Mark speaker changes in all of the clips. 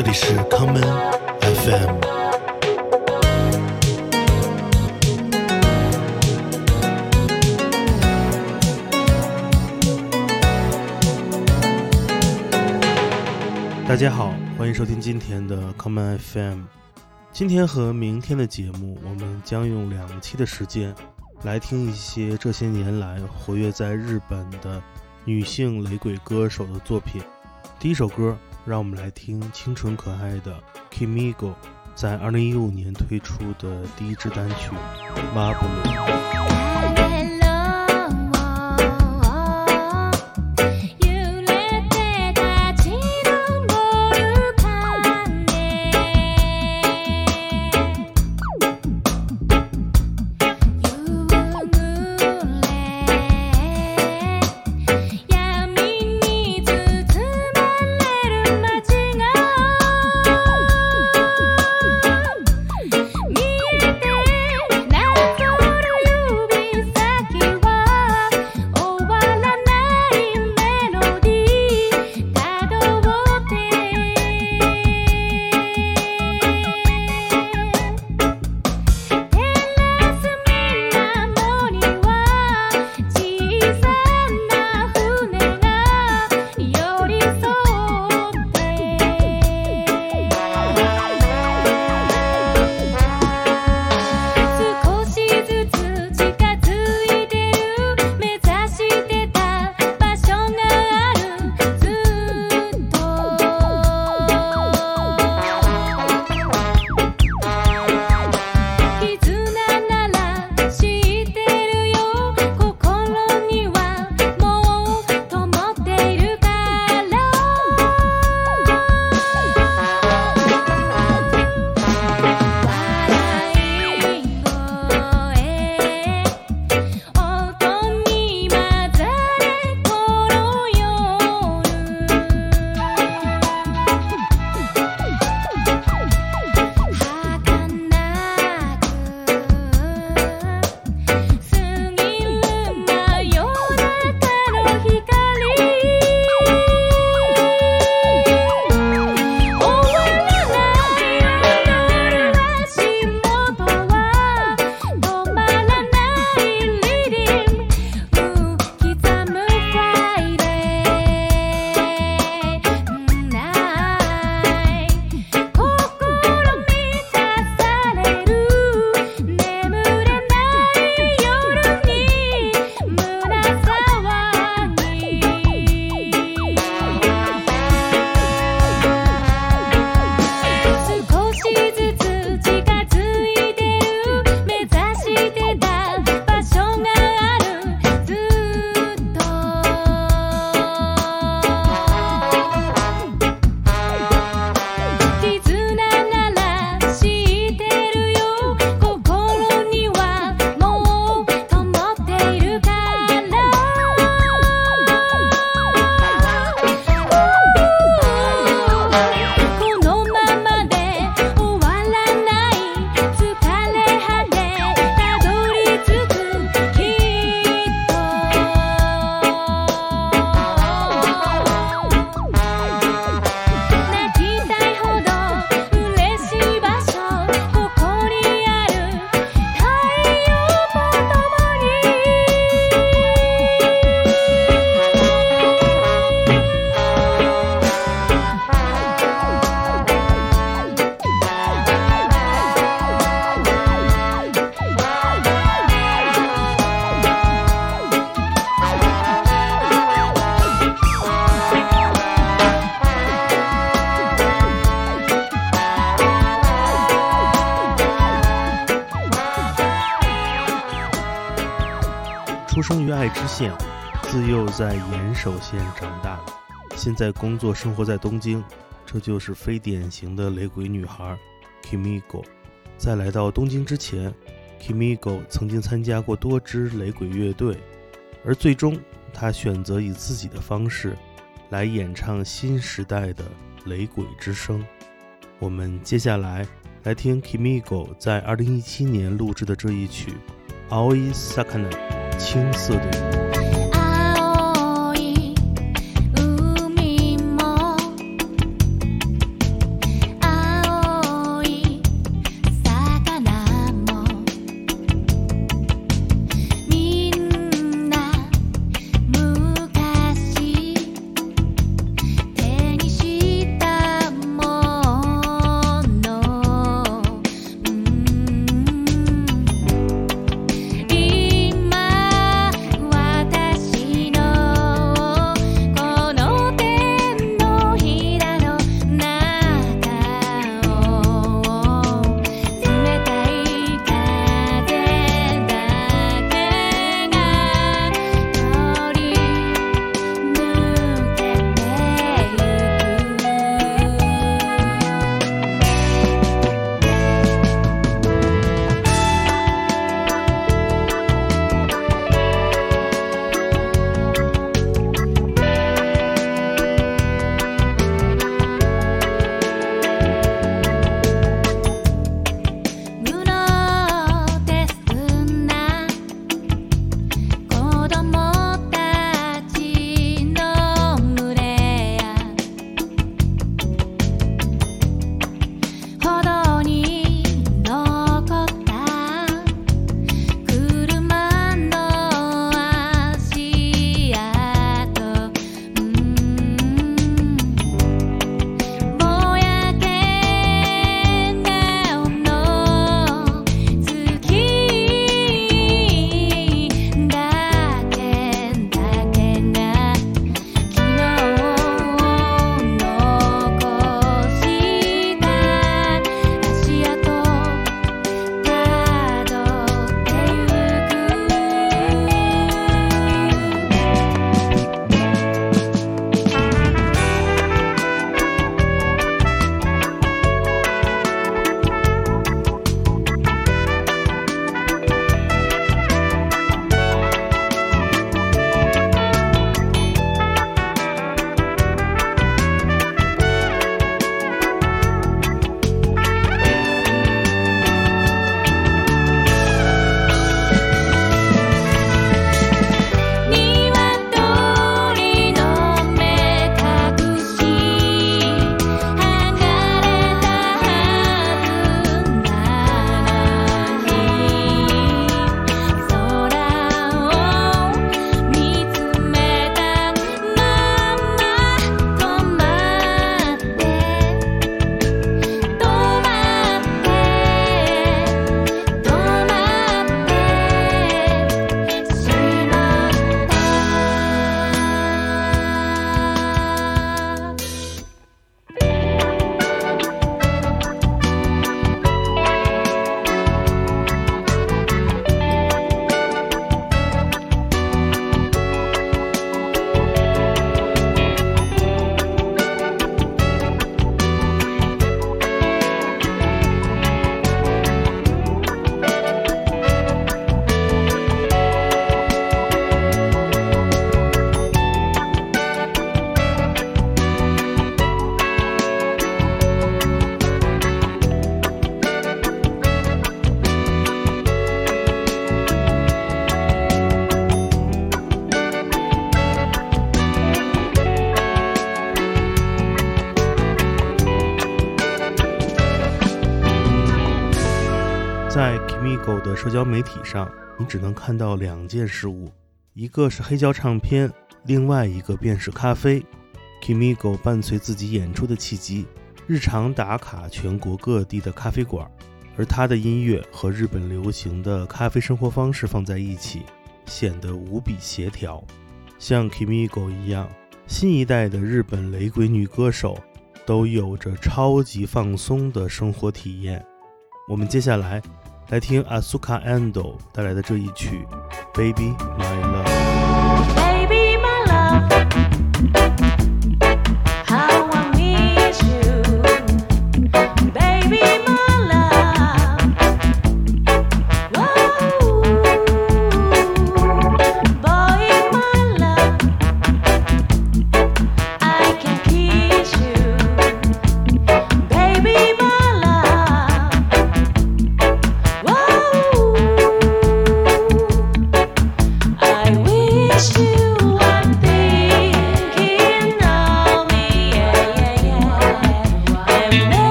Speaker 1: 这里是康门 FM。大家好，欢迎收听今天的 Common FM。今天和明天的节目，我们将用两期的时间来听一些这些年来活跃在日本的女性雷鬼歌手的作品。第一首歌，让我们来听清纯可爱的 Kimigo 在二零一五年推出的第一支单曲《Marble》。出生于爱知县，自幼在岩手县长大，现在工作生活在东京，这就是非典型的雷鬼女孩 Kimigo。在来到东京之前，Kimigo 曾经参加过多支雷鬼乐队，而最终她选择以自己的方式来演唱新时代的雷鬼之声。我们接下来来听 Kimigo 在2017年录制的这一曲《Aoi Sakana》。青色的。
Speaker 2: 云
Speaker 3: 在 Kimigo 的社交媒体上，你只能看到两件事物，一个是黑胶唱片，另外一个便是咖啡。Kimigo 伴随自己演出的契机，日常打卡全国各地的咖啡馆，而他的音乐和日本流行的咖啡生活方式放在一起，显得无比协调。像 Kimigo 一样，新一代的日本雷鬼女歌手都有着超级放松的生活体验。我们接下来。来听 asukaando 带来的这一曲 baby my love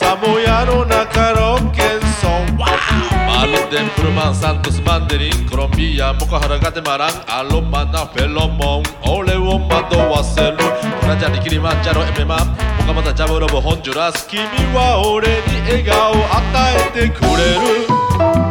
Speaker 4: 朝もやの中ロケンソンマルデンプルマンサントスマンデリンコロンビアモカハラガテマランアロマナフェロモン俺を惑わせる。オラジャリキリマンジャロエメマンモカマタジャブロブホンジュラス君は俺に笑顔与えてくれる。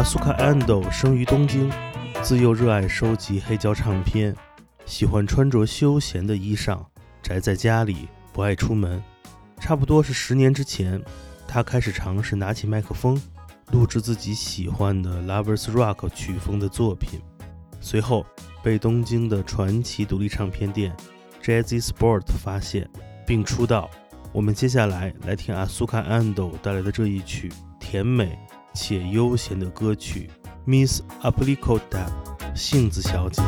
Speaker 3: 阿苏卡安斗生于东京，自幼热爱收集黑胶唱片，喜欢穿着休闲的衣裳，宅在家里，不爱出门。差不多是十年之前，他开始尝试拿起麦克风，录制自己喜欢的 Lovers Rock 曲风的作品。随后被东京的传奇独立唱片店 Jazzy Sport 发现，并出道。我们接下来来听阿苏卡安斗带来的这一曲甜美且悠闲的歌曲《Miss Aplicota》杏子小姐。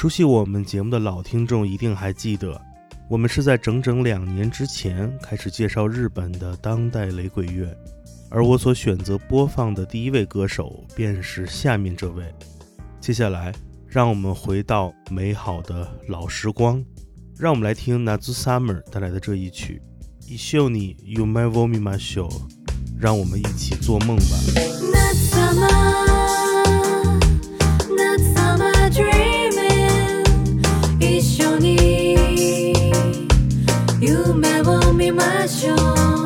Speaker 5: 熟悉我们节目的老听众一定还记得，我们是在整整两年之前开始介绍日本的当代雷鬼乐，而我所选择播放的第一位歌手便是下面这位。接下来，让我们回到美好的老时光，让我们来听 Nazu Summer 带来的这一曲《一秀你 You My v o m i m a Show》，让我们一起做梦吧。
Speaker 1: に夢を見ましょう。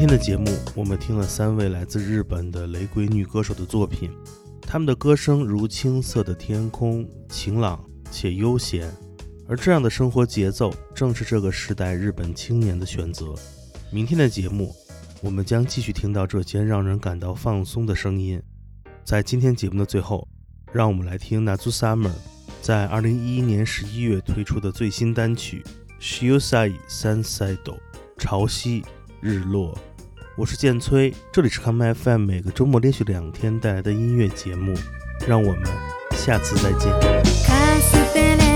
Speaker 5: 今天的节目，我们听了三位来自日本的雷鬼女歌手的作品，她们的歌声如青色的天空，晴朗且悠闲。而这样的生活节奏，正是这个时代日本青年的选择。明天的节目，我们将继续听到这些让人感到放松的声音。在今天节目的最后，让我们来听 Nazu Summer 在2011年11月推出的最新单曲《Shiosai Sunside》潮汐日落。我是剑崔，这里是康麦 FM，每个周末连续两天带来的音乐节目。 让我们下次再见。
Speaker 1: カステレ